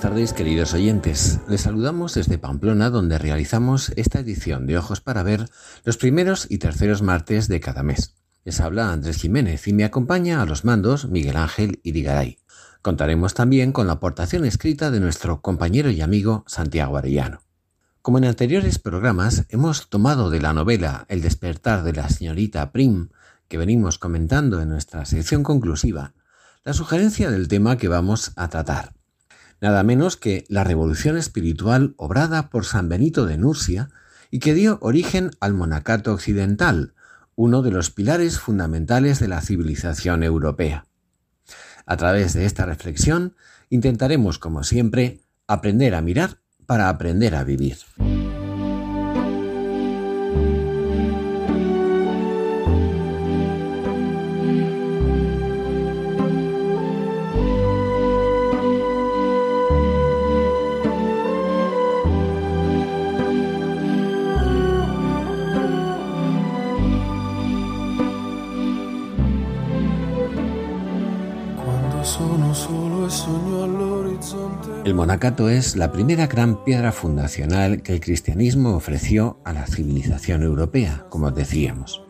Buenas tardes, queridos oyentes. Les saludamos desde Pamplona, donde realizamos esta edición de Ojos para Ver los primeros y terceros martes de cada mes. Les habla Andrés Jiménez y me acompaña a los mandos Miguel Ángel Irigaray. Contaremos también con la aportación escrita de nuestro compañero y amigo Santiago Arellano. Como en anteriores programas, hemos tomado de la novela El despertar de la señorita Prim, que venimos comentando en nuestra sección conclusiva, la sugerencia del tema que vamos a tratar nada menos que la revolución espiritual obrada por San Benito de Nursia y que dio origen al monacato occidental, uno de los pilares fundamentales de la civilización europea. A través de esta reflexión intentaremos, como siempre, aprender a mirar para aprender a vivir. Monacato es la primera gran piedra fundacional que el cristianismo ofreció a la civilización europea, como decíamos.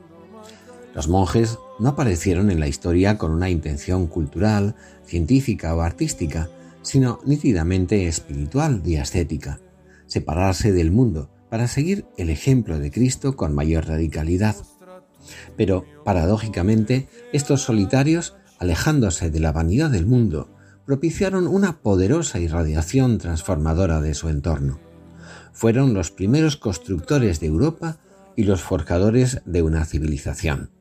Los monjes no aparecieron en la historia con una intención cultural, científica o artística, sino nítidamente espiritual y ascética, separarse del mundo para seguir el ejemplo de Cristo con mayor radicalidad. Pero, paradójicamente, estos solitarios, alejándose de la vanidad del mundo, propiciaron una poderosa irradiación transformadora de su entorno. Fueron los primeros constructores de Europa y los forjadores de una civilización.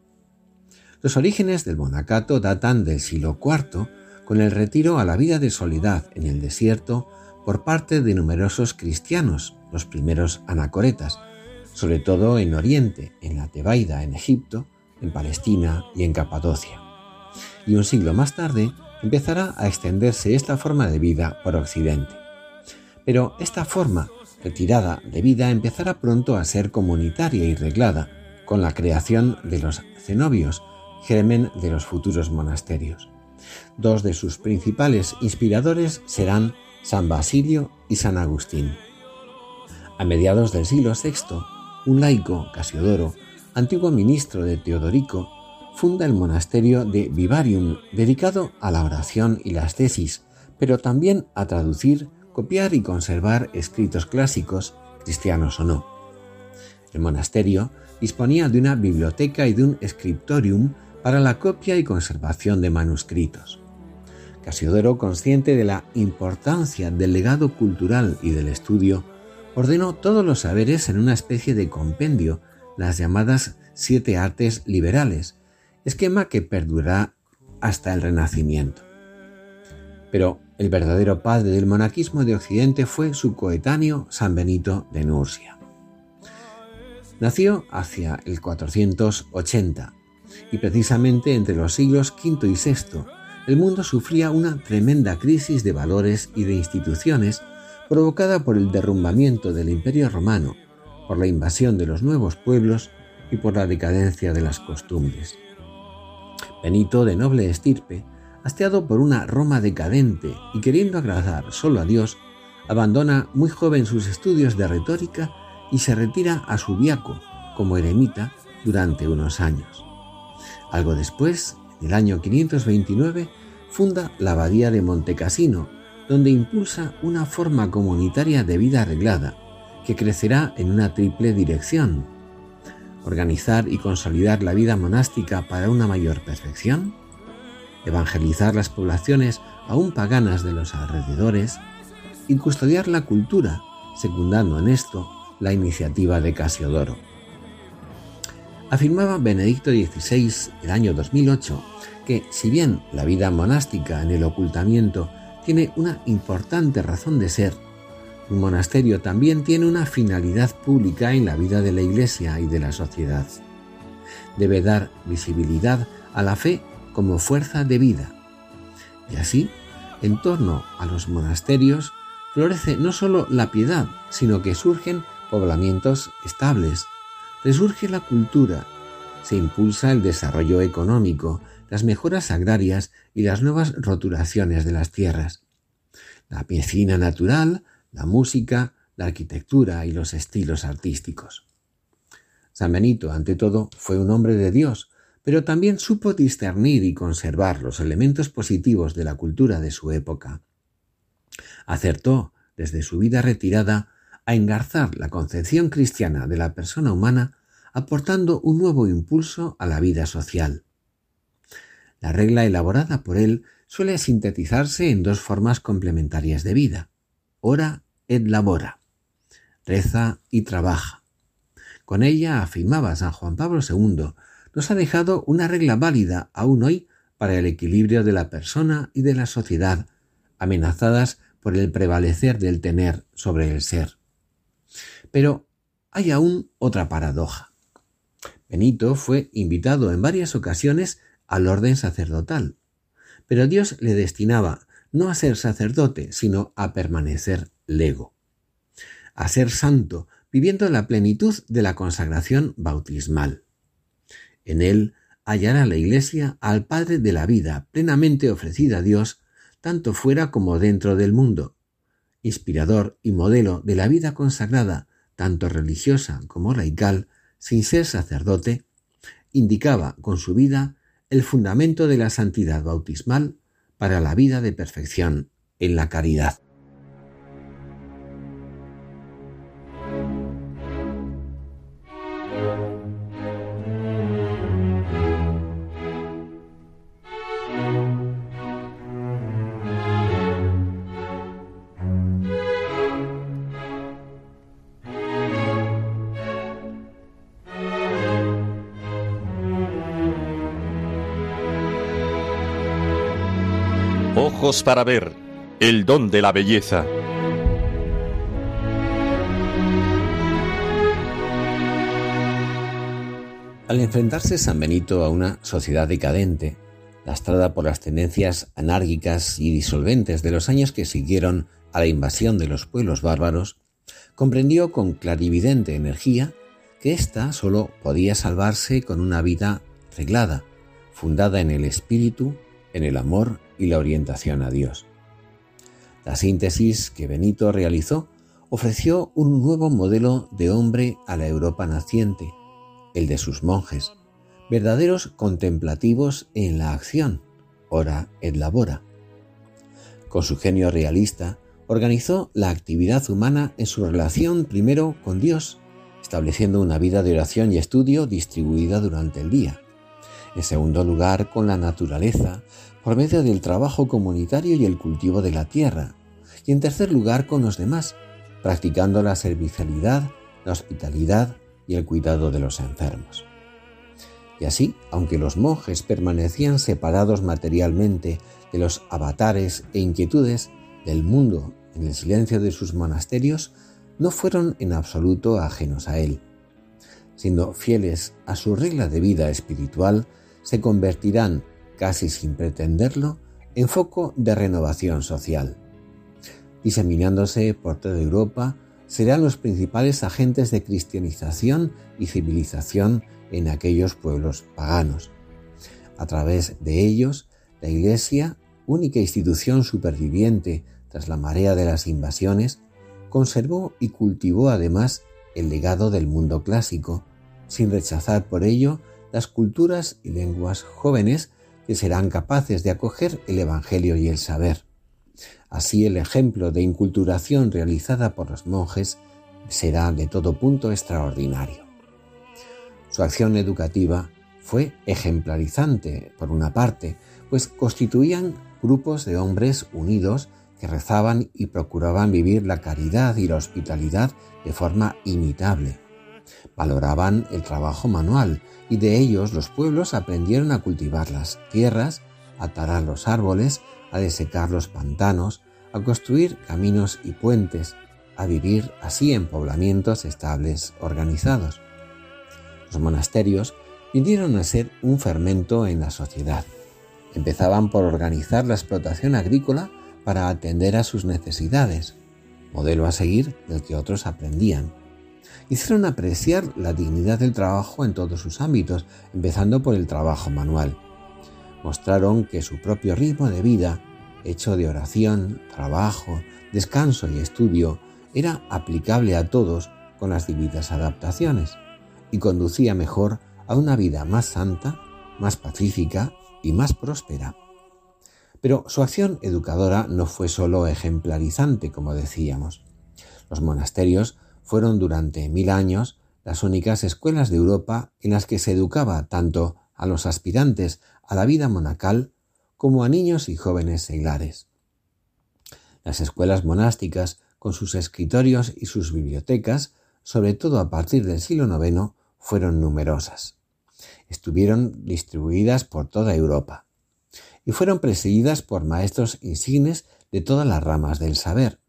Los orígenes del monacato datan del siglo IV, con el retiro a la vida de soledad en el desierto por parte de numerosos cristianos, los primeros anacoretas, sobre todo en Oriente, en la Tebaida, en Egipto, en Palestina y en Capadocia. Y un siglo más tarde, empezará a extenderse esta forma de vida por Occidente. Pero esta forma retirada de vida empezará pronto a ser comunitaria y reglada con la creación de los cenobios, germen de los futuros monasterios. Dos de sus principales inspiradores serán San Basilio y San Agustín. A mediados del siglo VI, un laico, Casiodoro, antiguo ministro de Teodorico, funda el monasterio de Vivarium, dedicado a la oración y las tesis, pero también a traducir, copiar y conservar escritos clásicos, cristianos o no. El monasterio disponía de una biblioteca y de un scriptorium para la copia y conservación de manuscritos. Casiodoro, consciente de la importancia del legado cultural y del estudio, ordenó todos los saberes en una especie de compendio, las llamadas siete artes liberales, esquema que perdurará hasta el Renacimiento. Pero el verdadero padre del monaquismo de Occidente fue su coetáneo San Benito de Nursia. Nació hacia el 480 y precisamente entre los siglos V y VI el mundo sufría una tremenda crisis de valores y de instituciones provocada por el derrumbamiento del Imperio romano, por la invasión de los nuevos pueblos y por la decadencia de las costumbres. Benito, de noble estirpe, hasteado por una Roma decadente y queriendo agradar solo a Dios, abandona muy joven sus estudios de retórica y se retira a Subiaco como eremita durante unos años. Algo después, en el año 529, funda la abadía de Montecassino, donde impulsa una forma comunitaria de vida arreglada, que crecerá en una triple dirección, organizar y consolidar la vida monástica para una mayor perfección, evangelizar las poblaciones aún paganas de los alrededores y custodiar la cultura, secundando en esto la iniciativa de Casiodoro. Afirmaba Benedicto XVI el año 2008 que si bien la vida monástica en el ocultamiento tiene una importante razón de ser, un monasterio también tiene una finalidad pública en la vida de la Iglesia y de la sociedad. Debe dar visibilidad a la fe como fuerza de vida. Y así, en torno a los monasterios, florece no solo la piedad, sino que surgen poblamientos estables, resurge la cultura, se impulsa el desarrollo económico, las mejoras agrarias y las nuevas roturaciones de las tierras. La medicina natural, la música, la arquitectura y los estilos artísticos. San Benito, ante todo, fue un hombre de Dios, pero también supo discernir y conservar los elementos positivos de la cultura de su época. Acertó, desde su vida retirada, a engarzar la concepción cristiana de la persona humana, aportando un nuevo impulso a la vida social. La regla elaborada por él suele sintetizarse en dos formas complementarias de vida, ora et labora, reza y trabaja. Con ella, afirmaba San Juan Pablo II, nos ha dejado una regla válida aún hoy para el equilibrio de la persona y de la sociedad, amenazadas por el prevalecer del tener sobre el ser. Pero hay aún otra paradoja. Benito fue invitado en varias ocasiones al orden sacerdotal, pero Dios le destinaba no a ser sacerdote, sino a permanecer lego, a ser santo, viviendo la plenitud de la consagración bautismal. En él hallará la Iglesia al Padre de la vida plenamente ofrecida a Dios, tanto fuera como dentro del mundo, inspirador y modelo de la vida consagrada, tanto religiosa como laical, sin ser sacerdote, indicaba con su vida el fundamento de la santidad bautismal para la vida de perfección en la caridad. Para ver, el don de la belleza. Al enfrentarse San Benito a una sociedad decadente, lastrada por las tendencias anárquicas y disolventes de los años que siguieron a la invasión de los pueblos bárbaros, comprendió con clarividente energía que ésta sólo podía salvarse con una vida reglada, fundada en el espíritu, en el amor y la orientación a Dios. La síntesis que Benito realizó ofreció un nuevo modelo de hombre a la Europa naciente, el de sus monjes, verdaderos contemplativos en la acción, ora et labora. Con su genio realista, organizó la actividad humana en su relación primero con Dios, estableciendo una vida de oración y estudio distribuida durante el día. En segundo lugar, con la naturaleza, por medio del trabajo comunitario y el cultivo de la tierra, y en tercer lugar con los demás, practicando la servicialidad, la hospitalidad y el cuidado de los enfermos. Y así, aunque los monjes permanecían separados materialmente de los avatares e inquietudes del mundo en el silencio de sus monasterios, no fueron en absoluto ajenos a él. Siendo fieles a su regla de vida espiritual, se convertirán casi sin pretenderlo, en foco de renovación social. Diseminándose por toda Europa, serán los principales agentes de cristianización y civilización en aquellos pueblos paganos. A través de ellos, la Iglesia, única institución superviviente tras la marea de las invasiones, conservó y cultivó además el legado del mundo clásico, sin rechazar por ello las culturas y lenguas jóvenes que serán capaces de acoger el Evangelio y el saber. Así el ejemplo de inculturación realizada por los monjes será de todo punto extraordinario. Su acción educativa fue ejemplarizante, por una parte, pues constituían grupos de hombres unidos que rezaban y procuraban vivir la caridad y la hospitalidad de forma imitable. Valoraban el trabajo manual y de ellos los pueblos aprendieron a cultivar las tierras, a tarar los árboles, a desecar los pantanos, a construir caminos y puentes, a vivir así en poblamientos estables organizados. Los monasterios vinieron a ser un fermento en la sociedad. Empezaban por organizar la explotación agrícola para atender a sus necesidades, modelo a seguir del que otros aprendían. Hicieron apreciar la dignidad del trabajo en todos sus ámbitos, empezando por el trabajo manual. Mostraron que su propio ritmo de vida, hecho de oración, trabajo, descanso y estudio, era aplicable a todos con las debidas adaptaciones y conducía mejor a una vida más santa, más pacífica y más próspera. Pero su acción educadora no fue sólo ejemplarizante, como decíamos. Los monasterios fueron durante mil años las únicas escuelas de Europa en las que se educaba tanto a los aspirantes a la vida monacal como a niños y jóvenes seglares. Las escuelas monásticas, con sus escritorios y sus bibliotecas, sobre todo a partir del siglo IX, fueron numerosas estuvieron distribuidas por toda Europa y fueron presididas por maestros insignes de todas las ramas del saber,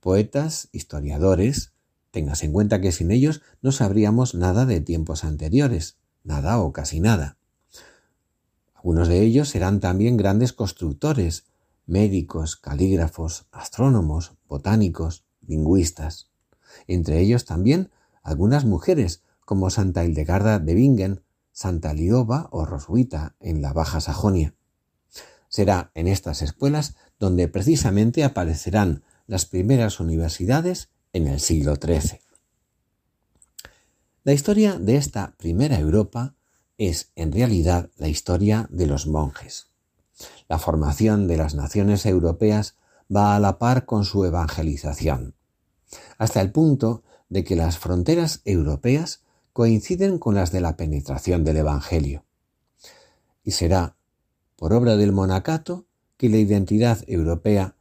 poetas, historiadores, tengas en cuenta que sin ellos no sabríamos nada de tiempos anteriores, nada o casi nada. Algunos de ellos serán también grandes constructores, médicos, calígrafos, astrónomos, botánicos, lingüistas. Entre ellos también algunas mujeres, como Santa Hildegarda de Bingen Santa Lioba o Roswitha en la Baja Sajonia. Será en estas escuelas donde precisamente aparecerán las primeras universidades en el siglo XIII. La historia de esta primera Europa es en realidad la historia de los monjes. La formación de las naciones europeas va a la par con su evangelización, hasta el punto de que las fronteras europeas coinciden con las de la penetración del Evangelio. Y será por obra del monacato que la identidad europea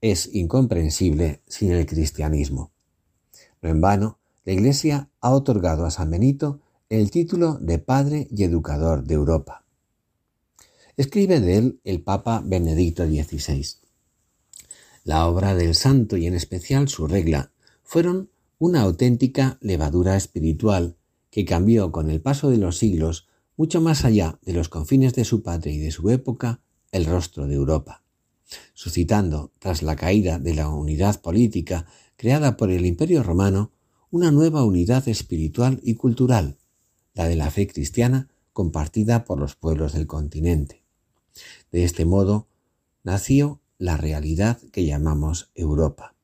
es incomprensible sin el cristianismo. No en vano, la Iglesia ha otorgado a San Benito el título de Padre y Educador de Europa. Escribe de él el Papa Benedicto XVI. La obra del santo y en especial su regla fueron una auténtica levadura espiritual que cambió con el paso de los siglos mucho más allá de los confines de su patria y de su época el rostro de Europa, suscitando, tras la caída de la unidad política creada por el Imperio romano, una nueva unidad espiritual y cultural, la de la fe cristiana compartida por los pueblos del continente. De este modo nació la realidad que llamamos Europa.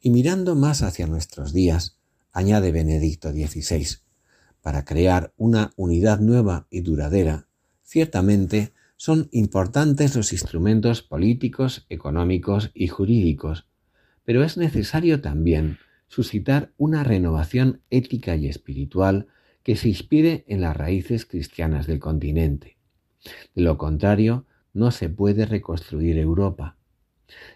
Y mirando más hacia nuestros días, añade Benedicto XVI, para crear una unidad nueva y duradera, ciertamente son importantes los instrumentos políticos, económicos y jurídicos, pero es necesario también suscitar una renovación ética y espiritual que se inspire en las raíces cristianas del continente. De lo contrario, no se puede reconstruir Europa.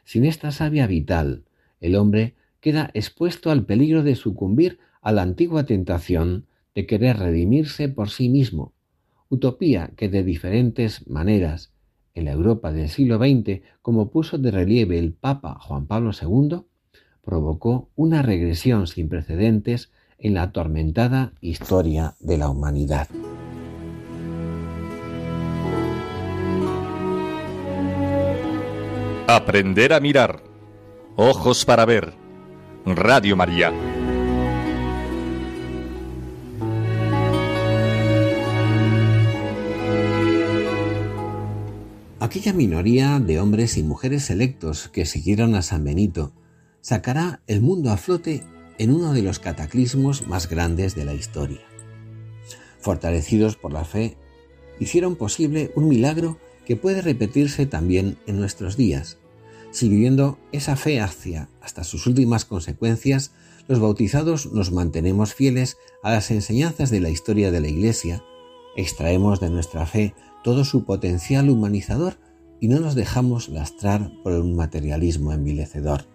Sin esta savia vital, el hombre queda expuesto al peligro de sucumbir a la antigua tentación de querer redimirse por sí mismo, utopía que de diferentes maneras, en la Europa del siglo XX, como puso de relieve el Papa Juan Pablo II, provocó una regresión sin precedentes en la atormentada historia de la humanidad. Aprender a mirar. Ojos para ver. Radio María. Aquella minoría de hombres y mujeres selectos que siguieron a San Benito sacará el mundo a flote en uno de los cataclismos más grandes de la historia. Fortalecidos por la fe, hicieron posible un milagro que puede repetirse también en nuestros días Siguiendo esa fe hacia hasta sus últimas consecuencias, los bautizados nos mantenemos fieles a las enseñanzas de la historia de la Iglesia, extraemos de nuestra fe todo su potencial humanizador y no nos dejamos lastrar por un materialismo envilecedor.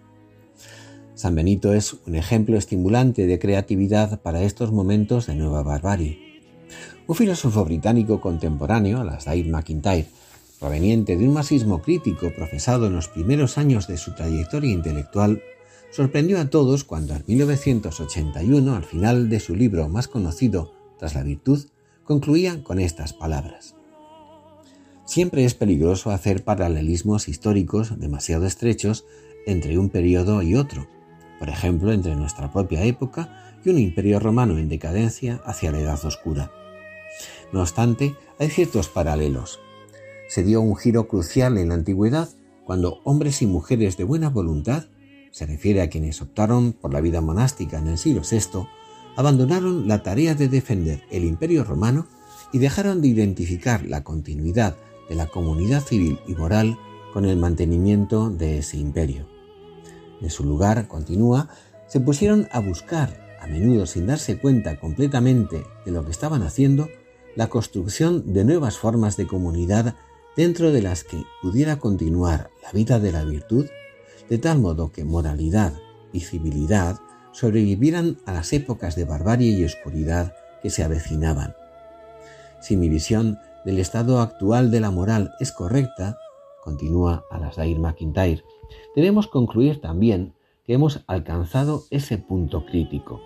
San Benito es un ejemplo estimulante de creatividad para estos momentos de nueva barbarie. Un filósofo británico contemporáneo, Alasdair MacIntyre, proveniente de un masismo crítico profesado en los primeros años de su trayectoria intelectual, sorprendió a todos cuando en 1981, al final de su libro más conocido, Tras la Virtud, concluía con estas palabras. Siempre es peligroso hacer paralelismos históricos demasiado estrechos entre un periodo y otro, por ejemplo, entre nuestra propia época y un imperio romano en decadencia hacia la Edad Oscura. No obstante, hay ciertos paralelos. Se dio un giro crucial en la antigüedad cuando hombres y mujeres de buena voluntad se refiere a quienes optaron por la vida monástica en el siglo VI, abandonaron la tarea de defender el imperio romano y dejaron de identificar la continuidad de la comunidad civil y moral con el mantenimiento de ese imperio. En su lugar, continúa, se pusieron a buscar, a menudo sin darse cuenta completamente de lo que estaban haciendo, la construcción de nuevas formas de comunidad dentro de las que pudiera continuar la vida de la virtud de tal modo que moralidad y civilidad sobrevivieran a las épocas de barbarie y oscuridad que se avecinaban. Si mi visión del estado actual de la moral es correcta, continúa Alasdair McIntyre, debemos concluir también que hemos alcanzado ese punto crítico.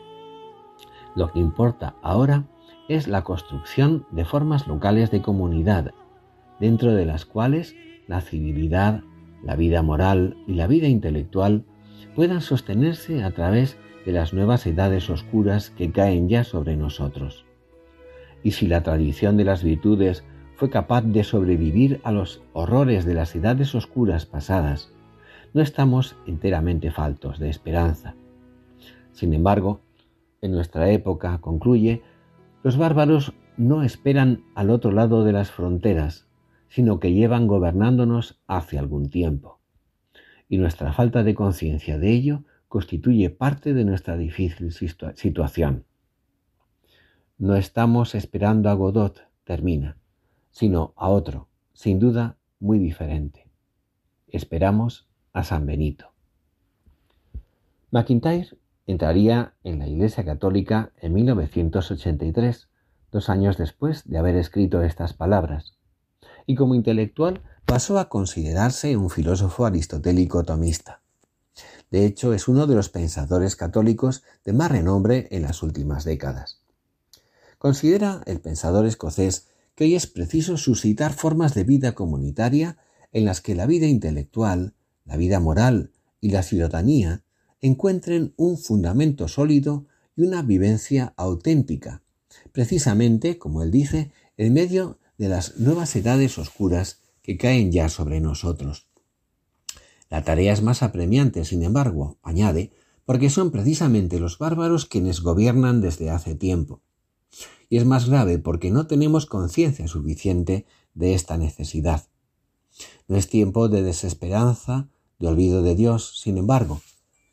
Lo que importa ahora es la construcción de formas locales de comunidad, dentro de las cuales la civilidad, la vida moral y la vida intelectual puedan sostenerse a través de las nuevas edades oscuras que caen ya sobre nosotros. Y si la tradición de las virtudes fue capaz de sobrevivir a los horrores de las edades oscuras pasadas, no estamos enteramente faltos de esperanza. Sin embargo, en nuestra época, concluye, los bárbaros no esperan al otro lado de las fronteras, sino que llevan gobernándonos hace algún tiempo. Y nuestra falta de conciencia de ello constituye parte de nuestra difícil situación. No estamos esperando a Godot, termina, sino a otro, sin duda muy diferente. Esperamos a San Benito. McIntyre entraría en la Iglesia Católica en 1983, dos años después de haber escrito estas palabras, y como intelectual pasó a considerarse un filósofo aristotélico tomista. De hecho, es uno de los pensadores católicos de más renombre en las últimas décadas. Considera el pensador escocés que hoy es preciso suscitar formas de vida comunitaria en las que la vida intelectual, la vida moral y la ciudadanía encuentren un fundamento sólido y una vivencia auténtica, precisamente, como él dice, en medio de las nuevas edades oscuras que caen ya sobre nosotros. La tarea es más apremiante, sin embargo, añade, porque son precisamente los bárbaros quienes gobiernan desde hace tiempo. Y es más grave porque no tenemos conciencia suficiente de esta necesidad. No es tiempo de desesperanza, de olvido de Dios, sin embargo.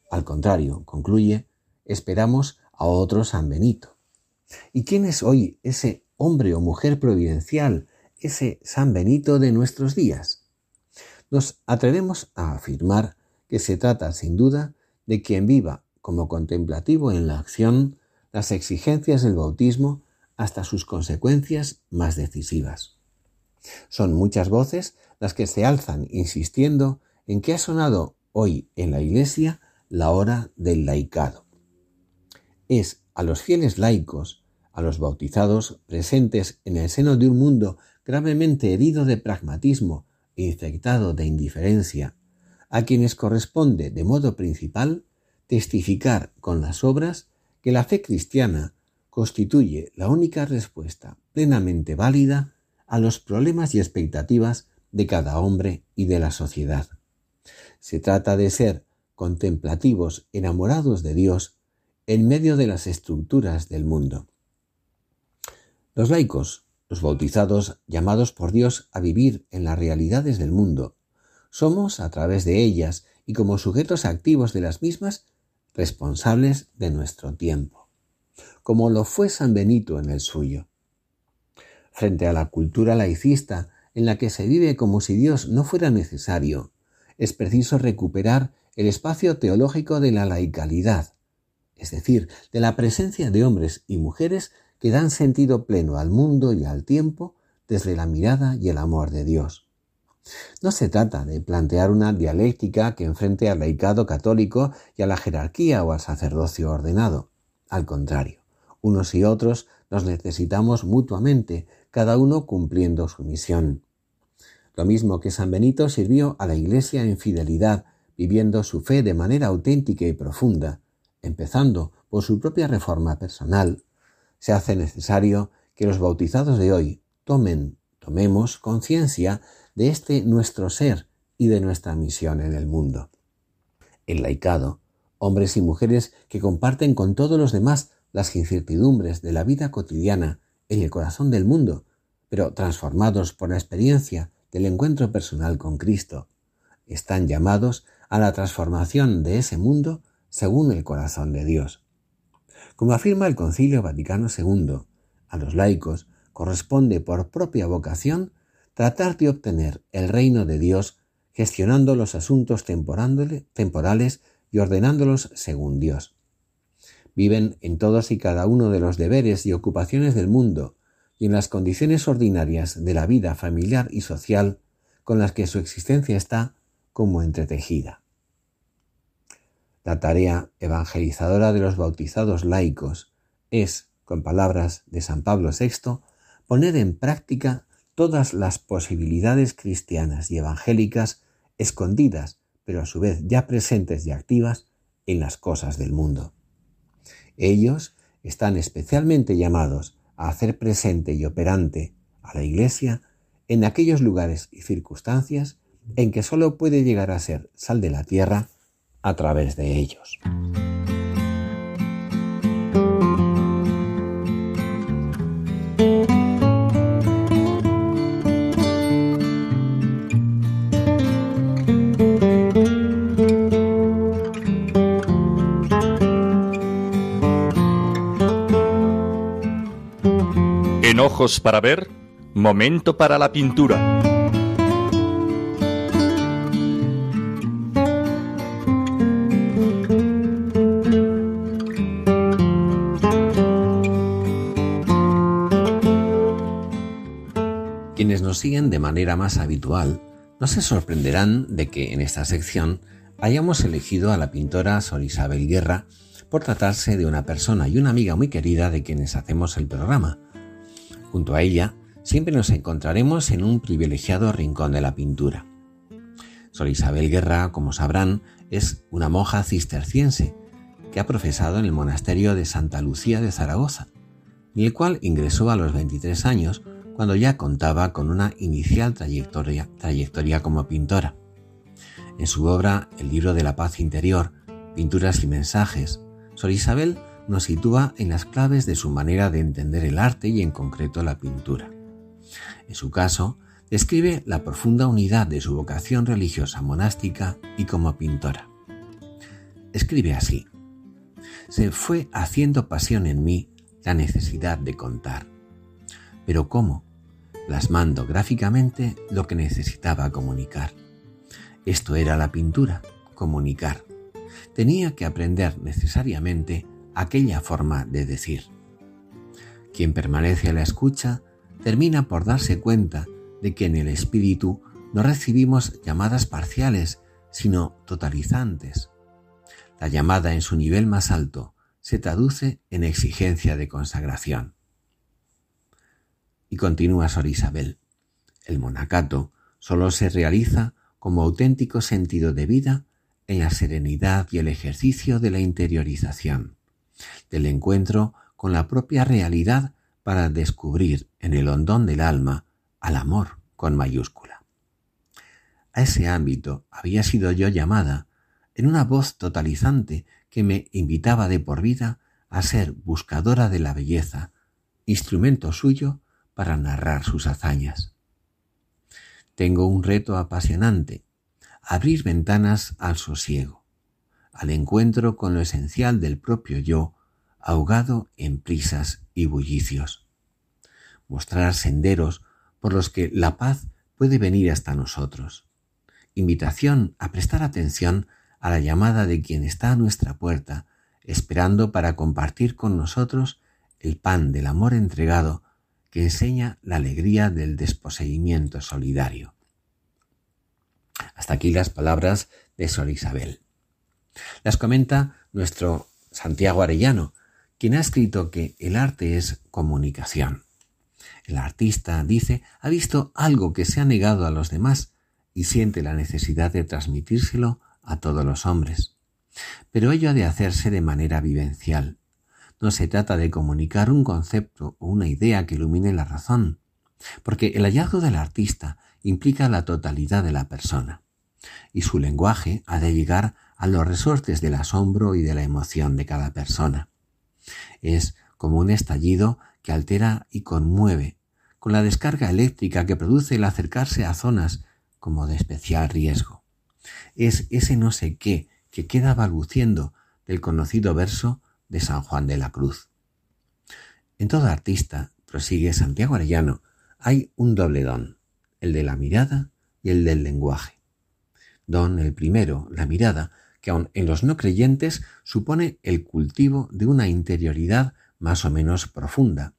Al contrario, concluye, esperamos a otro San Benito. ¿Y quién es hoy ese hombre o mujer providencial, ese San Benito de nuestros días? Nos atrevemos a afirmar que se trata sin duda de quien viva como contemplativo en la acción las exigencias del bautismo hasta sus consecuencias más decisivas. Son muchas voces las que se alzan insistiendo en que ha sonado hoy en la Iglesia la hora del laicado. Es a los fieles laicos a los bautizados presentes en el seno de un mundo gravemente herido de pragmatismo e infectado de indiferencia, a quienes corresponde de modo principal testificar con las obras que la fe cristiana constituye la única respuesta plenamente válida a los problemas y expectativas de cada hombre y de la sociedad. Se trata de ser contemplativos enamorados de Dios en medio de las estructuras del mundo. Los laicos, los bautizados llamados por Dios a vivir en las realidades del mundo, somos, a través de ellas y como sujetos activos de las mismas, responsables de nuestro tiempo, como lo fue San Benito en el suyo. Frente a la cultura laicista en la que se vive como si Dios no fuera necesario, es preciso recuperar el espacio teológico de la laicalidad, es decir, de la presencia de hombres y mujeres que dan sentido pleno al mundo y al tiempo desde la mirada y el amor de Dios. No se trata de plantear una dialéctica que enfrente al laicado católico y a la jerarquía o al sacerdocio ordenado. Al contrario, unos y otros nos necesitamos mutuamente, cada uno cumpliendo su misión. Lo mismo que San Benito sirvió a la Iglesia en fidelidad, viviendo su fe de manera auténtica y profunda, empezando por su propia reforma personal, se hace necesario que los bautizados de hoy tomen, tomemos conciencia de este nuestro ser y de nuestra misión en el mundo. El laicado, hombres y mujeres que comparten con todos los demás las incertidumbres de la vida cotidiana en el corazón del mundo, pero transformados por la experiencia del encuentro personal con Cristo, están llamados a la transformación de ese mundo según el corazón de Dios. Como afirma el Concilio Vaticano II, a los laicos corresponde por propia vocación tratar de obtener el reino de Dios gestionando los asuntos temporales y ordenándolos según Dios. Viven en todos y cada uno de los deberes y ocupaciones del mundo y en las condiciones ordinarias de la vida familiar y social con las que su existencia está como entretejida. La tarea evangelizadora de los bautizados laicos es, con palabras de San Pablo VI, poner en práctica todas las posibilidades cristianas y evangélicas escondidas, pero a su vez ya presentes y activas en las cosas del mundo. Ellos están especialmente llamados a hacer presente y operante a la Iglesia en aquellos lugares y circunstancias en que sólo puede llegar a ser sal de la tierra a través de ellos. Ojos para ver, momento para la pintura. siguen de manera más habitual, no se sorprenderán de que en esta sección hayamos elegido a la pintora Sor Isabel Guerra por tratarse de una persona y una amiga muy querida de quienes hacemos el programa. Junto a ella, siempre nos encontraremos en un privilegiado rincón de la pintura. Sor Isabel Guerra, como sabrán, es una monja cisterciense que ha profesado en el monasterio de Santa Lucía de Zaragoza, y el cual ingresó a los 23 años cuando ya contaba con una inicial trayectoria, trayectoria como pintora. En su obra El libro de la paz interior, Pinturas y mensajes, Sor Isabel nos sitúa en las claves de su manera de entender el arte y en concreto la pintura. En su caso, describe la profunda unidad de su vocación religiosa monástica y como pintora. Escribe así, se fue haciendo pasión en mí la necesidad de contar. Pero ¿cómo? plasmando gráficamente lo que necesitaba comunicar. Esto era la pintura, comunicar. Tenía que aprender necesariamente aquella forma de decir. Quien permanece a la escucha termina por darse cuenta de que en el espíritu no recibimos llamadas parciales, sino totalizantes. La llamada en su nivel más alto se traduce en exigencia de consagración. Y continúa Sor Isabel. El monacato solo se realiza como auténtico sentido de vida en la serenidad y el ejercicio de la interiorización, del encuentro con la propia realidad para descubrir en el hondón del alma al amor con mayúscula. A ese ámbito había sido yo llamada en una voz totalizante que me invitaba de por vida a ser buscadora de la belleza, instrumento suyo para narrar sus hazañas. Tengo un reto apasionante, abrir ventanas al sosiego, al encuentro con lo esencial del propio yo, ahogado en prisas y bullicios. Mostrar senderos por los que la paz puede venir hasta nosotros. Invitación a prestar atención a la llamada de quien está a nuestra puerta, esperando para compartir con nosotros el pan del amor entregado que enseña la alegría del desposeimiento solidario. Hasta aquí las palabras de Sor Isabel. Las comenta nuestro Santiago Arellano, quien ha escrito que el arte es comunicación. El artista, dice, ha visto algo que se ha negado a los demás y siente la necesidad de transmitírselo a todos los hombres. Pero ello ha de hacerse de manera vivencial. No se trata de comunicar un concepto o una idea que ilumine la razón, porque el hallazgo del artista implica la totalidad de la persona, y su lenguaje ha de llegar a los resortes del asombro y de la emoción de cada persona. Es como un estallido que altera y conmueve, con la descarga eléctrica que produce el acercarse a zonas como de especial riesgo. Es ese no sé qué que queda balbuciendo del conocido verso de San Juan de la Cruz. En todo artista, prosigue Santiago Arellano, hay un doble don, el de la mirada y el del lenguaje. Don el primero, la mirada, que aun en los no creyentes supone el cultivo de una interioridad más o menos profunda.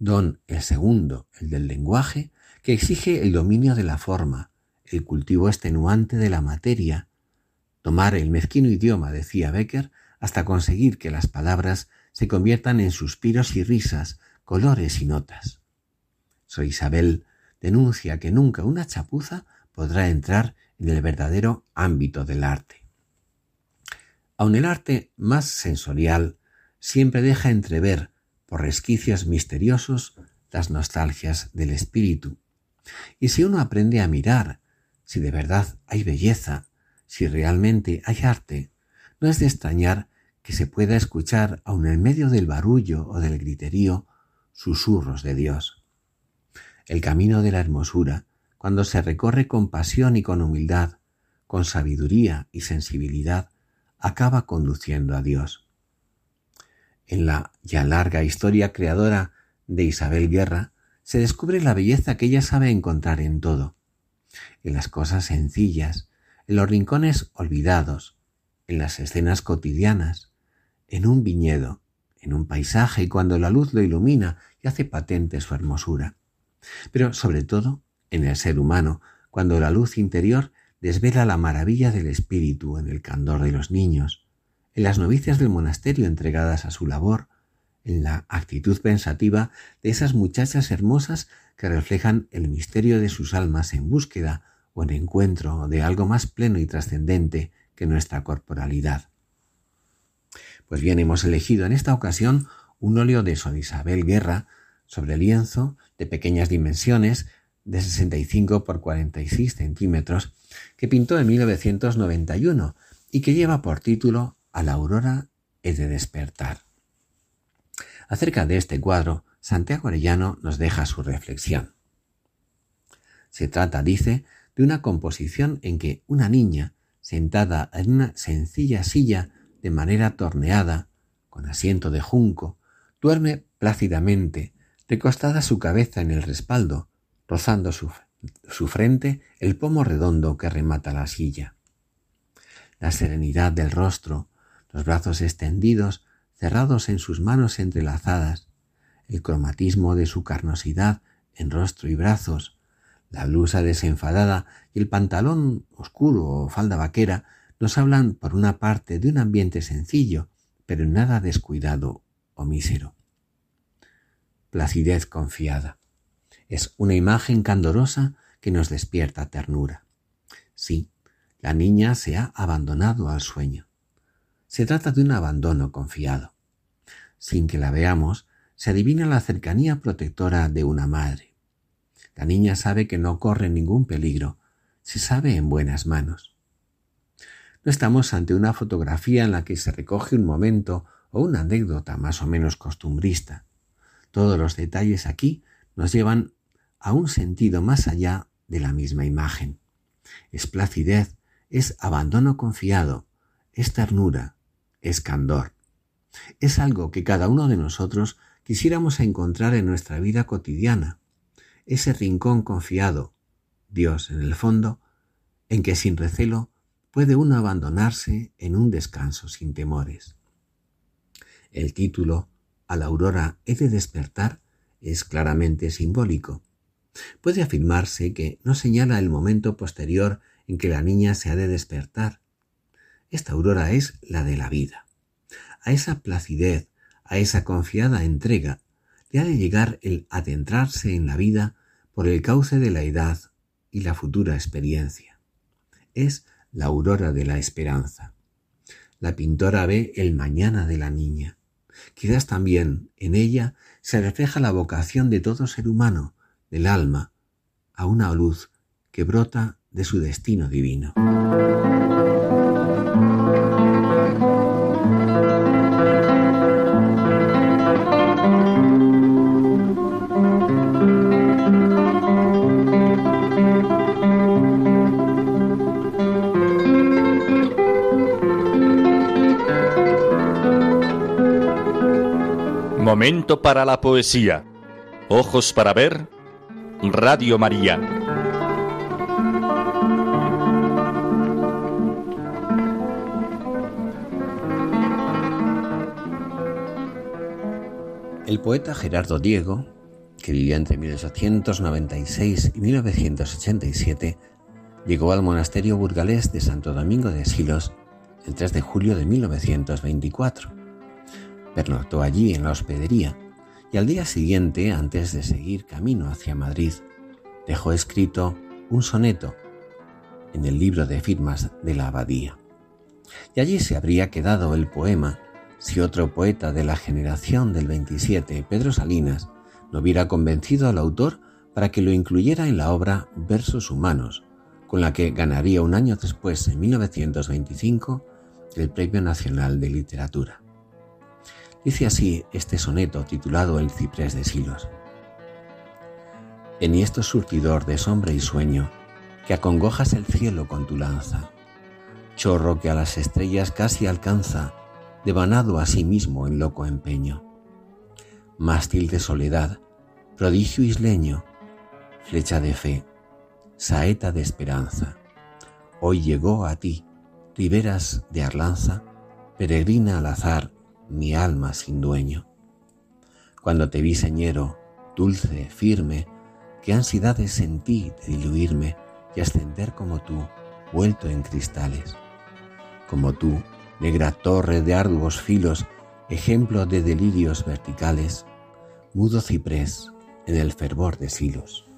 Don el segundo, el del lenguaje, que exige el dominio de la forma, el cultivo extenuante de la materia. Tomar el mezquino idioma, decía Becker, hasta conseguir que las palabras se conviertan en suspiros y risas, colores y notas. Soy Isabel denuncia que nunca una chapuza podrá entrar en el verdadero ámbito del arte. Aun el arte más sensorial siempre deja entrever, por resquicios misteriosos, las nostalgias del espíritu. Y si uno aprende a mirar, si de verdad hay belleza, si realmente hay arte, no es de extrañar que se pueda escuchar, aun en medio del barullo o del griterío, susurros de Dios. El camino de la hermosura, cuando se recorre con pasión y con humildad, con sabiduría y sensibilidad, acaba conduciendo a Dios. En la ya larga historia creadora de Isabel Guerra, se descubre la belleza que ella sabe encontrar en todo, en las cosas sencillas, en los rincones olvidados, en las escenas cotidianas, en un viñedo, en un paisaje y cuando la luz lo ilumina y hace patente su hermosura. Pero sobre todo en el ser humano, cuando la luz interior desvela la maravilla del espíritu en el candor de los niños, en las novicias del monasterio entregadas a su labor, en la actitud pensativa de esas muchachas hermosas que reflejan el misterio de sus almas en búsqueda o en encuentro de algo más pleno y trascendente que nuestra corporalidad. Pues bien, hemos elegido en esta ocasión un óleo de Sor Isabel Guerra sobre lienzo de pequeñas dimensiones de 65 por 46 centímetros que pintó en 1991 y que lleva por título A la aurora he de despertar. Acerca de este cuadro, Santiago Arellano nos deja su reflexión. Se trata, dice, de una composición en que una niña sentada en una sencilla silla de manera torneada, con asiento de junco, duerme plácidamente, recostada su cabeza en el respaldo, rozando su, su frente el pomo redondo que remata la silla. La serenidad del rostro, los brazos extendidos, cerrados en sus manos entrelazadas, el cromatismo de su carnosidad en rostro y brazos, la blusa desenfadada y el pantalón oscuro o falda vaquera nos hablan, por una parte, de un ambiente sencillo, pero nada descuidado o mísero. Placidez confiada. Es una imagen candorosa que nos despierta ternura. Sí, la niña se ha abandonado al sueño. Se trata de un abandono confiado. Sin que la veamos, se adivina la cercanía protectora de una madre. La niña sabe que no corre ningún peligro, se sabe en buenas manos. No estamos ante una fotografía en la que se recoge un momento o una anécdota más o menos costumbrista. Todos los detalles aquí nos llevan a un sentido más allá de la misma imagen. Es placidez, es abandono confiado, es ternura, es candor. Es algo que cada uno de nosotros quisiéramos encontrar en nuestra vida cotidiana, ese rincón confiado, Dios en el fondo, en que sin recelo puede uno abandonarse en un descanso sin temores. El título A la aurora he de despertar es claramente simbólico. Puede afirmarse que no señala el momento posterior en que la niña se ha de despertar. Esta aurora es la de la vida. A esa placidez, a esa confiada entrega, le ha de llegar el adentrarse en la vida por el cauce de la edad y la futura experiencia. Es la aurora de la esperanza. La pintora ve el mañana de la niña. Quizás también en ella se refleja la vocación de todo ser humano, del alma, a una luz que brota de su destino divino. Momento para la poesía. Ojos para ver. Radio María. El poeta Gerardo Diego, que vivió entre 1896 y 1987, llegó al monasterio burgalés de Santo Domingo de Silos el 3 de julio de 1924 Pernoctó allí en la hospedería y al día siguiente, antes de seguir camino hacia Madrid, dejó escrito un soneto en el libro de firmas de la abadía. Y allí se habría quedado el poema si otro poeta de la generación del 27, Pedro Salinas, no hubiera convencido al autor para que lo incluyera en la obra Versos Humanos, con la que ganaría un año después, en 1925, el Premio Nacional de Literatura. Dice así este soneto titulado El ciprés de Silos. Enhiesto surtidor de sombra y sueño, que acongojas el cielo con tu lanza, chorro que a las estrellas casi alcanza, devanado a sí mismo en loco empeño. Mástil de soledad, prodigio isleño, flecha de fe, saeta de esperanza. Hoy llegó a ti, riberas de Arlanza, peregrina al azar mi alma sin dueño. Cuando te vi señero, dulce, firme, qué ansiedades sentí de diluirme y ascender como tú, vuelto en cristales. Como tú, negra torre de arduos filos, ejemplo de delirios verticales, mudo ciprés en el fervor de silos.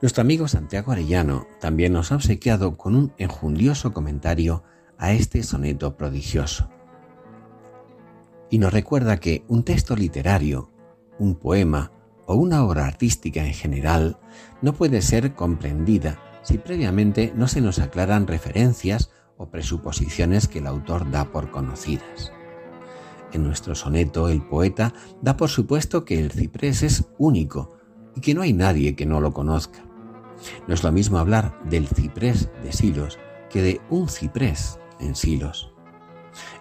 Nuestro amigo Santiago Arellano también nos ha obsequiado con un enjundioso comentario a este soneto prodigioso. Y nos recuerda que un texto literario, un poema o una obra artística en general no puede ser comprendida si previamente no se nos aclaran referencias o presuposiciones que el autor da por conocidas. En nuestro soneto el poeta da por supuesto que el ciprés es único y que no hay nadie que no lo conozca. No es lo mismo hablar del ciprés de Silos que de un ciprés en Silos.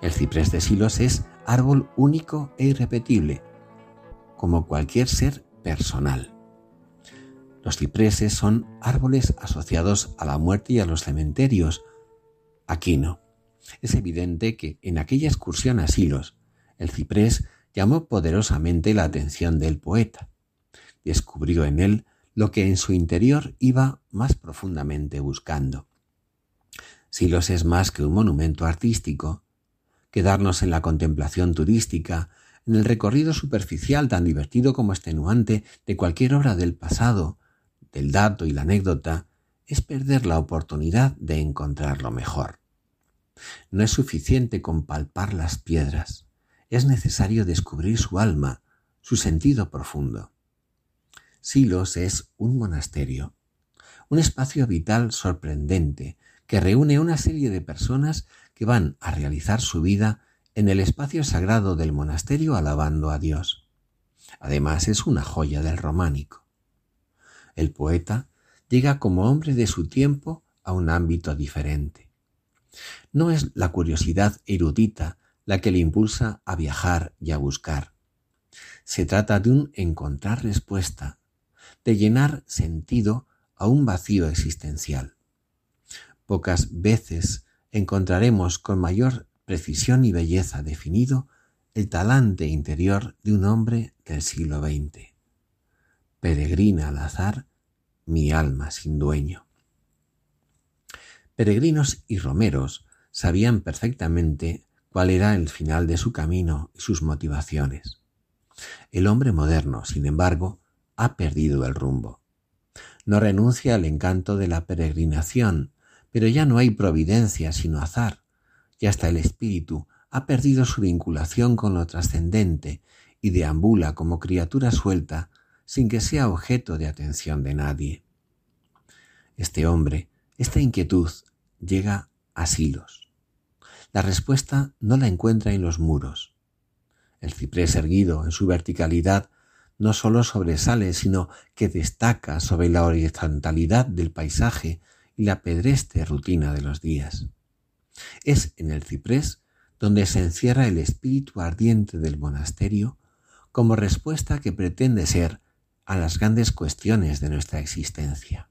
El ciprés de Silos es árbol único e irrepetible, como cualquier ser personal. Los cipreses son árboles asociados a la muerte y a los cementerios. Aquí no. Es evidente que en aquella excursión a Silos, el ciprés llamó poderosamente la atención del poeta. Descubrió en él lo que en su interior iba más profundamente buscando. Silos es más que un monumento artístico, quedarnos en la contemplación turística, en el recorrido superficial tan divertido como extenuante de cualquier obra del pasado, del dato y la anécdota, es perder la oportunidad de encontrar lo mejor. No es suficiente con palpar las piedras, es necesario descubrir su alma, su sentido profundo. Silos es un monasterio, un espacio vital sorprendente, que reúne una serie de personas que van a realizar su vida en el espacio sagrado del monasterio alabando a Dios. Además es una joya del románico. El poeta llega como hombre de su tiempo a un ámbito diferente. No es la curiosidad erudita la que le impulsa a viajar y a buscar. Se trata de un encontrar respuesta, de llenar sentido a un vacío existencial. Pocas veces encontraremos con mayor precisión y belleza definido el talante interior de un hombre del siglo XX. Peregrina al azar, mi alma sin dueño. Peregrinos y romeros sabían perfectamente cuál era el final de su camino y sus motivaciones. El hombre moderno, sin embargo, ha perdido el rumbo. No renuncia al encanto de la peregrinación, pero ya no hay providencia sino azar, y hasta el espíritu ha perdido su vinculación con lo trascendente y deambula como criatura suelta sin que sea objeto de atención de nadie. Este hombre, esta inquietud, llega a Silos. La respuesta no la encuentra en los muros. El ciprés erguido en su verticalidad no sólo sobresale, sino que destaca sobre la horizontalidad del paisaje y la pedreste rutina de los días. Es en el ciprés donde se encierra el espíritu ardiente del monasterio como respuesta que pretende ser a las grandes cuestiones de nuestra existencia.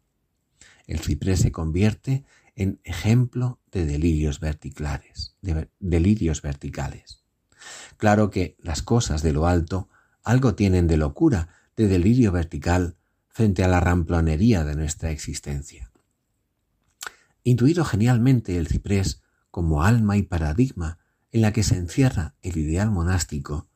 El ciprés se convierte en ejemplo de delirios verticales, de delirios verticales. Claro que las cosas de lo alto algo tienen de locura, de delirio vertical frente a la ramplonería de nuestra existencia. Intuido genialmente el ciprés como alma y paradigma en la que se encierra el ideal monástico,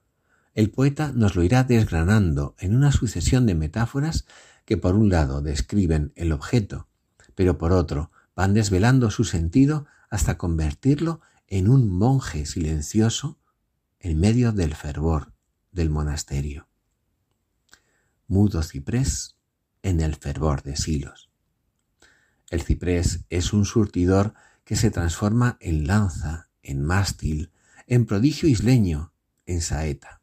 el poeta nos lo irá desgranando en una sucesión de metáforas que por un lado describen el objeto, pero por otro van desvelando su sentido hasta convertirlo en un monje silencioso en medio del fervor del monasterio. Mudo ciprés en el fervor de Silos. El ciprés es un surtidor que se transforma en lanza, en mástil, en prodigio isleño, en saeta.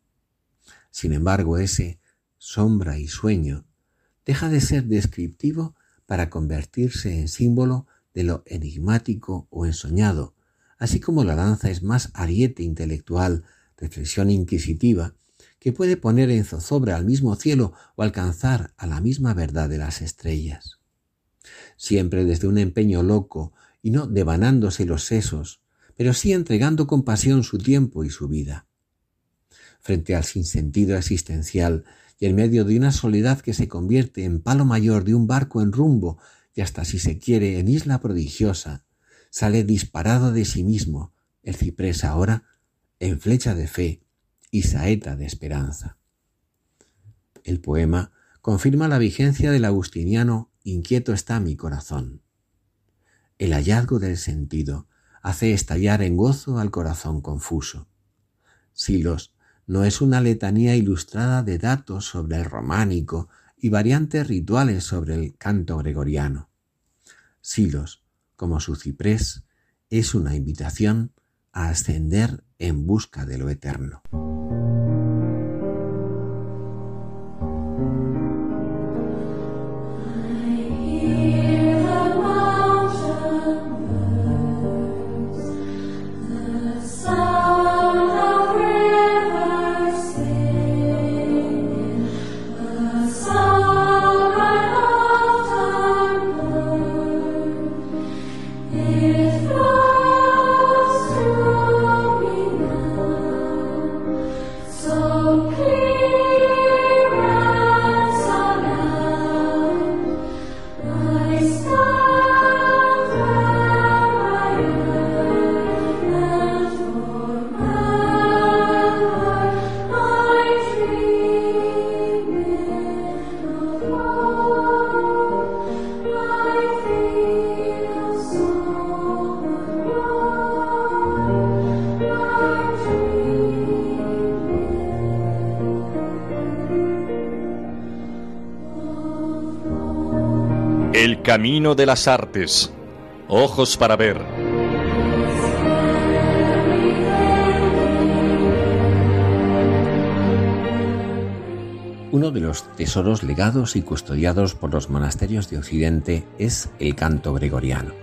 Sin embargo, ese sombra y sueño deja de ser descriptivo para convertirse en símbolo de lo enigmático o ensoñado, así como la lanza es más ariete intelectual, reflexión inquisitiva, que puede poner en zozobra al mismo cielo o alcanzar a la misma verdad de las estrellas. Siempre desde un empeño loco y no devanándose los sesos, pero sí entregando con pasión su tiempo y su vida. Frente al sinsentido existencial y en medio de una soledad que se convierte en palo mayor de un barco en rumbo y hasta si se quiere en isla prodigiosa, sale disparado de sí mismo el ciprés ahora en flecha de fe y saeta de esperanza. El poema confirma la vigencia del agustiniano Inquieto está mi corazón. El hallazgo del sentido hace estallar en gozo al corazón confuso. Silos no es una letanía ilustrada de datos sobre el románico y variantes rituales sobre el canto gregoriano. Silos, como su ciprés, es una invitación a ascender en busca de lo eterno. Camino de las artes, ojos para ver. Uno de los tesoros legados y custodiados por los monasterios de Occidente es el canto gregoriano.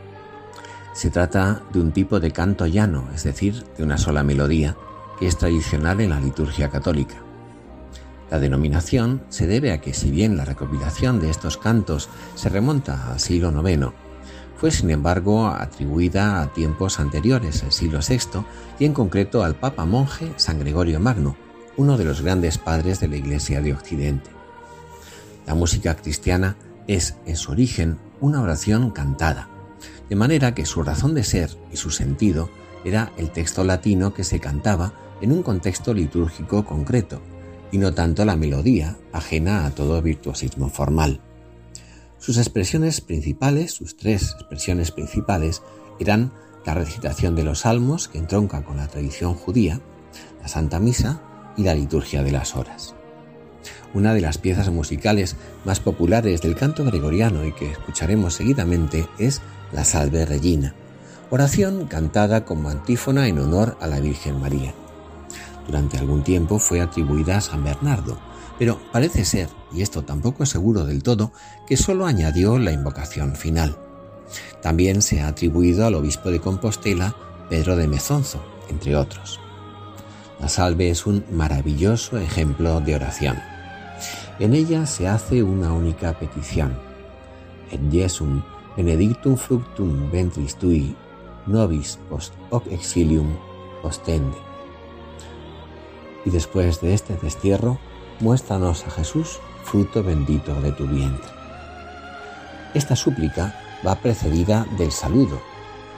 Se trata de un tipo de canto llano, es decir, de una sola melodía, que es tradicional en la liturgia católica. La denominación se debe a que si bien la recopilación de estos cantos se remonta al siglo IX, fue sin embargo atribuida a tiempos anteriores, el siglo VI, y en concreto al Papa monje San Gregorio Magno, uno de los grandes padres de la Iglesia de Occidente. La música cristiana es, en su origen, una oración cantada, de manera que su razón de ser y su sentido era el texto latino que se cantaba en un contexto litúrgico concreto, y no tanto la melodía, ajena a todo virtuosismo formal. Sus expresiones principales, sus tres expresiones principales, eran la recitación de los salmos, que entronca con la tradición judía, la Santa Misa y la liturgia de las horas. Una de las piezas musicales más populares del canto gregoriano y que escucharemos seguidamente es la Salve Regina, oración cantada como antífona en honor a la Virgen María. Durante algún tiempo fue atribuida a San Bernardo, pero parece ser, y esto tampoco es seguro del todo, que solo añadió la invocación final. También se ha atribuido al obispo de Compostela, Pedro de Mezonzo, entre otros. La salve es un maravilloso ejemplo de oración. En ella se hace una única petición. Et Jesum benedictum fructum ventris tui, nobis post hoc exilium ostende. Y después de este destierro, muéstranos a Jesús, fruto bendito de tu vientre. Esta súplica va precedida del saludo,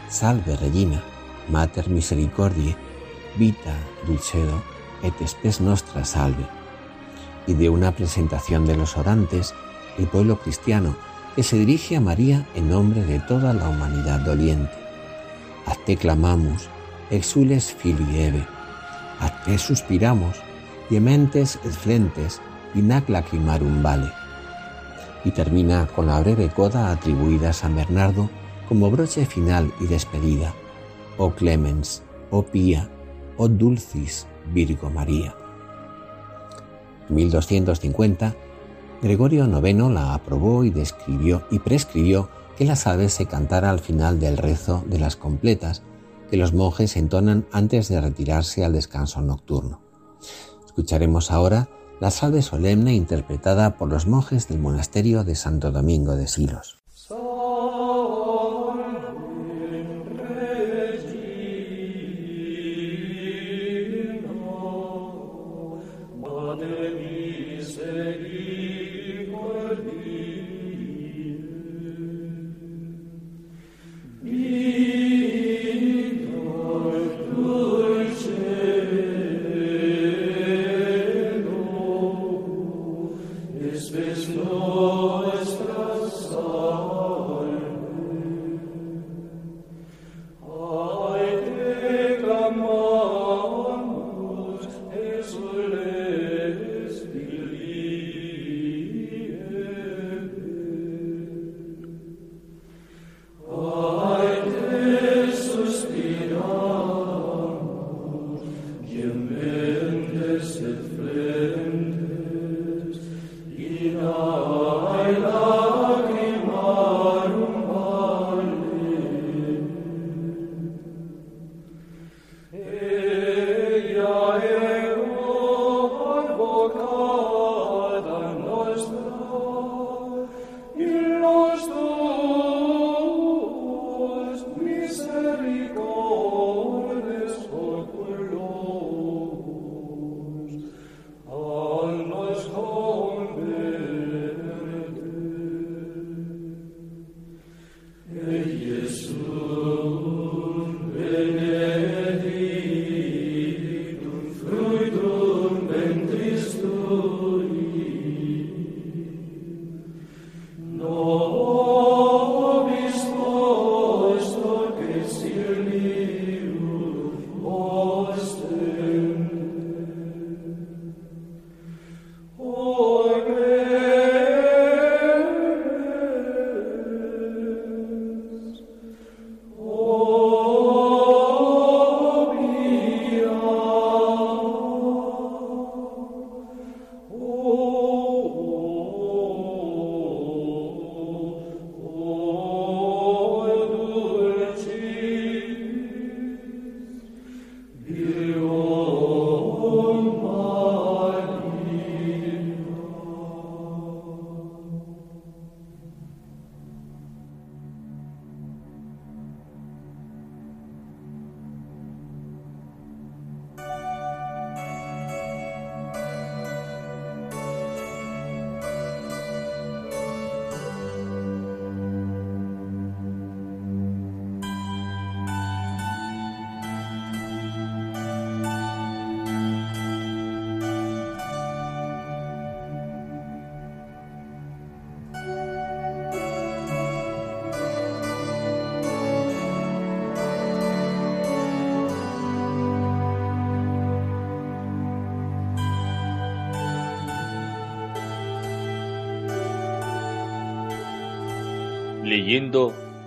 Salve Regina, Mater Misericordiae, Vita Dulcedo et spes nostra salve, y de una presentación de los orantes, el pueblo cristiano, que se dirige a María en nombre de toda la humanidad doliente. A te clamamus, exules filii a te suspiramos, Diementes et flentes, inac lacrimarum vale. Y termina con la breve coda atribuida a San Bernardo como broche final y despedida. Oh clemens, oh pía, oh dulcis Virgo María. En 1250, Gregorio IX la aprobó y describió y prescribió que la salve se cantara al final del rezo de las completas que los monjes entonan antes de retirarse al descanso nocturno. Escucharemos ahora la salve solemne interpretada por los monjes del monasterio de Santo Domingo de Silos.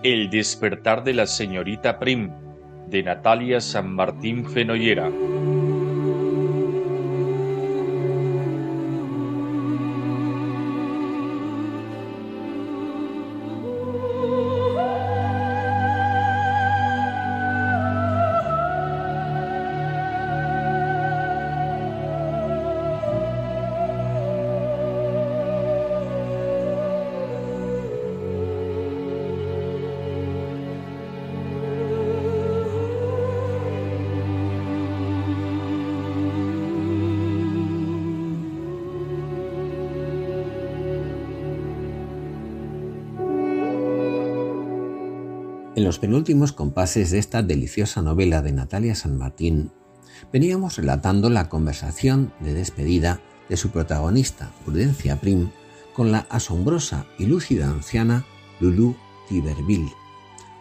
El despertar de la señorita Prim de Natalia San Martín Fenollera. Los penúltimos compases de esta deliciosa novela de Natalia San Martín, veníamos relatando la conversación de despedida de su protagonista, Prudencia Prim, con la asombrosa y lúcida anciana Lulu Tiberville,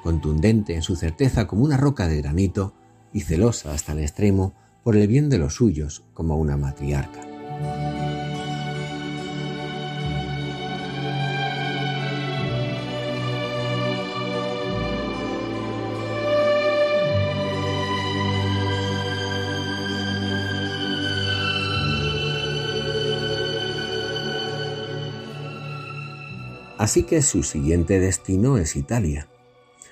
contundente en su certeza como una roca de granito y celosa hasta el extremo por el bien de los suyos como una matriarca. Así que su siguiente destino es Italia.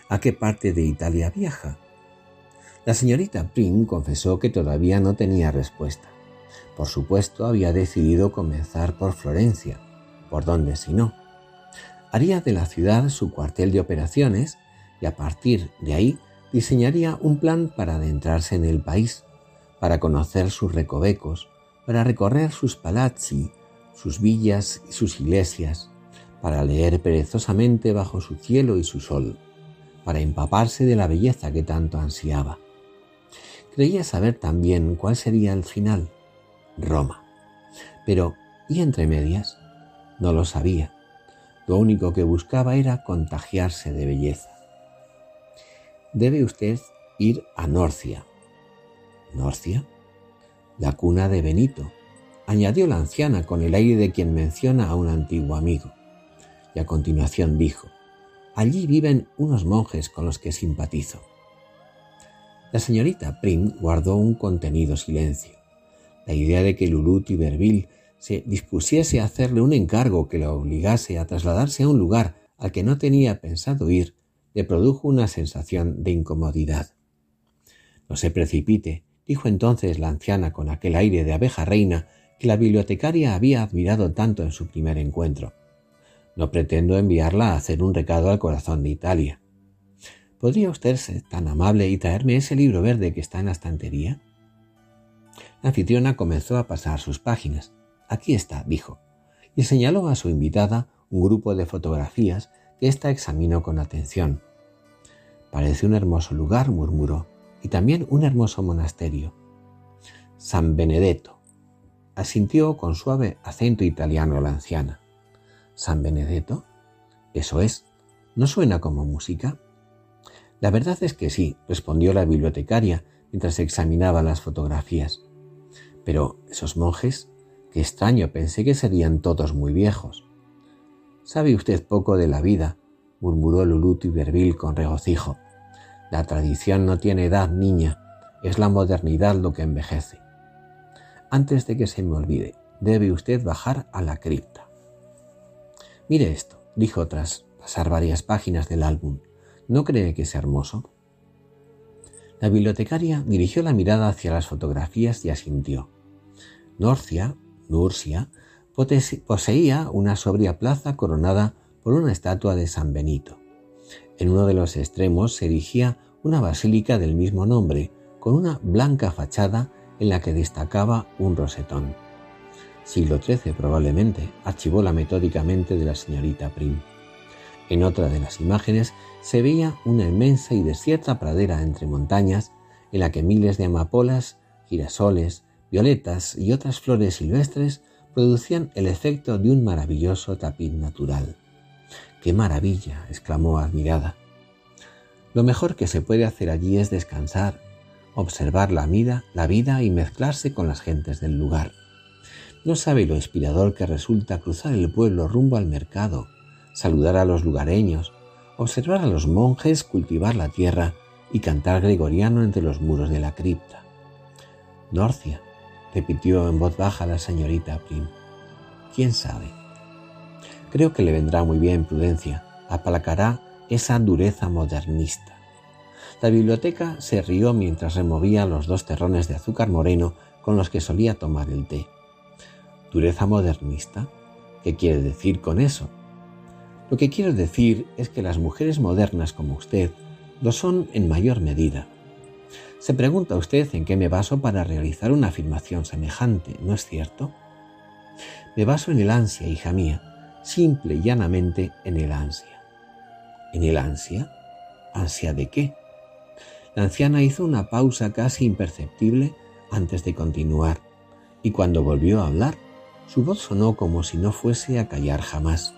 ¿A qué parte de Italia viaja? La señorita Prim confesó que todavía no tenía respuesta. Por supuesto, había decidido comenzar por Florencia. ¿Por dónde si no? Haría de la ciudad su cuartel de operaciones y a partir de ahí diseñaría un plan para adentrarse en el país, para conocer sus recovecos, para recorrer sus palazzi, sus villas y sus iglesias, para leer perezosamente bajo su cielo y su sol, para empaparse de la belleza que tanto ansiaba. Creía saber también cuál sería el final, Roma. Pero, ¿y entre medias? No lo sabía. Lo único que buscaba era contagiarse de belleza. Debe usted ir a Norcia. ¿Norcia? La cuna de Benito, añadió la anciana con el aire de quien menciona a un antiguo amigo y a continuación dijo, Allí viven unos monjes con los que simpatizo. La señorita Prim guardó un contenido silencio. La idea de que Lulú Tiberville se dispusiese a hacerle un encargo que la obligase a trasladarse a un lugar al que no tenía pensado ir le produjo una sensación de incomodidad. No se precipite, dijo entonces la anciana con aquel aire de abeja reina que la bibliotecaria había admirado tanto en su primer encuentro. No pretendo enviarla a hacer un recado al corazón de Italia. ¿Podría usted ser tan amable y traerme ese libro verde que está en la estantería? La anfitriona comenzó a pasar sus páginas. Aquí está, dijo, y señaló a su invitada un grupo de fotografías que ésta examinó con atención. Parece un hermoso lugar, murmuró, y también un hermoso monasterio. San Benedetto, asintió con suave acento italiano la anciana. ¿San Benedetto? Eso es. ¿No suena como música? La verdad es que sí, respondió la bibliotecaria mientras examinaba las fotografías. Pero esos monjes, qué extraño, pensé que serían todos muy viejos. Sabe usted poco de la vida, murmuró Lulú Tiberville con regocijo. La tradición no tiene edad, niña, es la modernidad lo que envejece. Antes de que se me olvide, debe usted bajar a la cripta. Mire esto, dijo tras pasar varias páginas del álbum. ¿No cree que es hermoso? La bibliotecaria dirigió la mirada hacia las fotografías y asintió. Norcia, Nursia, poseía una sobria plaza coronada por una estatua de San Benito. En uno de los extremos se erigía una basílica del mismo nombre, con una blanca fachada en la que destacaba un rosetón siglo XIII probablemente, archivóla metódicamente de la señorita Prim. En otra de las imágenes se veía una inmensa y desierta pradera entre montañas en la que miles de amapolas, girasoles, violetas y otras flores silvestres producían el efecto de un maravilloso tapiz natural. ¡Qué maravilla! exclamó admirada. Lo mejor que se puede hacer allí es descansar, observar la vida, la vida y mezclarse con las gentes del lugar. No sabe lo inspirador que resulta cruzar el pueblo rumbo al mercado, saludar a los lugareños, observar a los monjes cultivar la tierra y cantar gregoriano entre los muros de la cripta. Dorcia, repitió en voz baja la señorita Prim. ¿Quién sabe? Creo que le vendrá muy bien prudencia, aplacará esa dureza modernista. La biblioteca se rió mientras removía los dos terrones de azúcar moreno con los que solía tomar el té. ¿Dureza modernista? ¿Qué quiere decir con eso? Lo que quiero decir es que las mujeres modernas como usted lo son en mayor medida. Se pregunta usted en qué me baso para realizar una afirmación semejante, ¿no es cierto? Me baso en el ansia, hija mía, simple y llanamente en el ansia. ¿En el ansia? ¿Ansia de qué? La anciana hizo una pausa casi imperceptible antes de continuar, y cuando volvió a hablar, su voz sonó como si no fuese a callar jamás.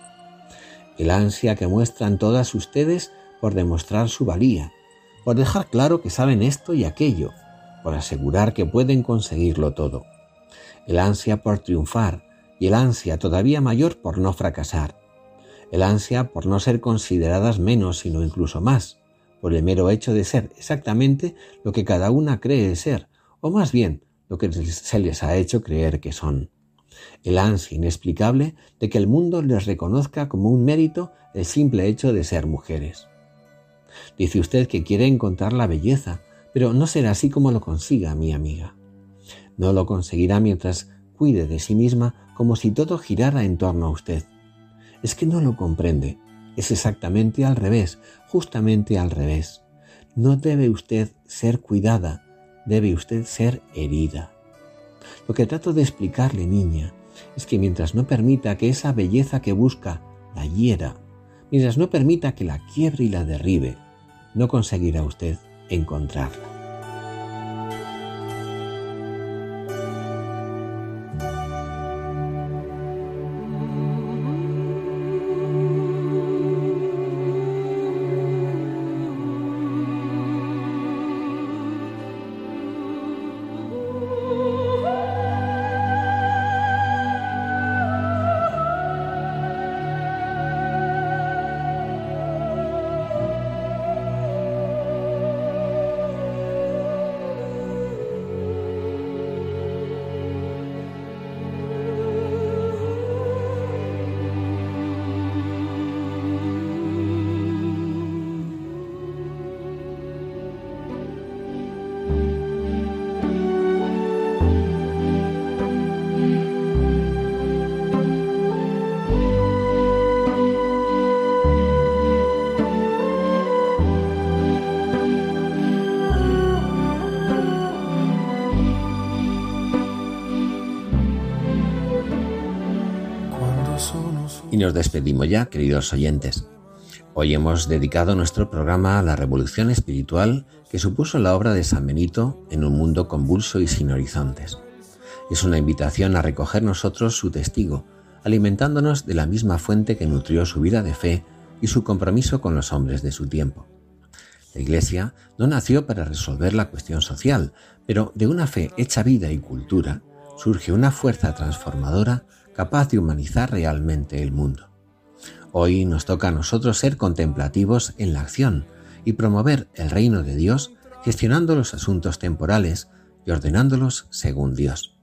El ansia que muestran todas ustedes por demostrar su valía, por dejar claro que saben esto y aquello, por asegurar que pueden conseguirlo todo. El ansia por triunfar y el ansia todavía mayor por no fracasar. El ansia por no ser consideradas menos, sino incluso más, por el mero hecho de ser exactamente lo que cada una cree ser, o más bien lo que se les ha hecho creer que son. El ansia inexplicable de que el mundo les reconozca como un mérito el simple hecho de ser mujeres. Dice usted que quiere encontrar la belleza, pero no será así como lo consiga, mi amiga. No lo conseguirá mientras cuide de sí misma como si todo girara en torno a usted. Es que no lo comprende. Es exactamente al revés, justamente al revés. No debe usted ser cuidada, debe usted ser herida. Lo que trato de explicarle, niña, es que mientras no permita que esa belleza que busca la hiera, mientras no permita que la quiebre y la derribe, no conseguirá usted encontrarla. Nos despedimos ya, queridos oyentes. Hoy hemos dedicado nuestro programa a la revolución espiritual que supuso la obra de San Benito en un mundo convulso y sin horizontes. Es una invitación a recoger nosotros su testigo, alimentándonos de la misma fuente que nutrió su vida de fe y su compromiso con los hombres de su tiempo. La Iglesia no nació para resolver la cuestión social, pero de una fe hecha vida y cultura surge una fuerza transformadora capaz de humanizar realmente el mundo. Hoy nos toca a nosotros ser contemplativos en la acción y promover el reino de Dios gestionando los asuntos temporales y ordenándolos según Dios.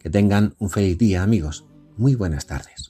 Que tengan un feliz día amigos. Muy buenas tardes.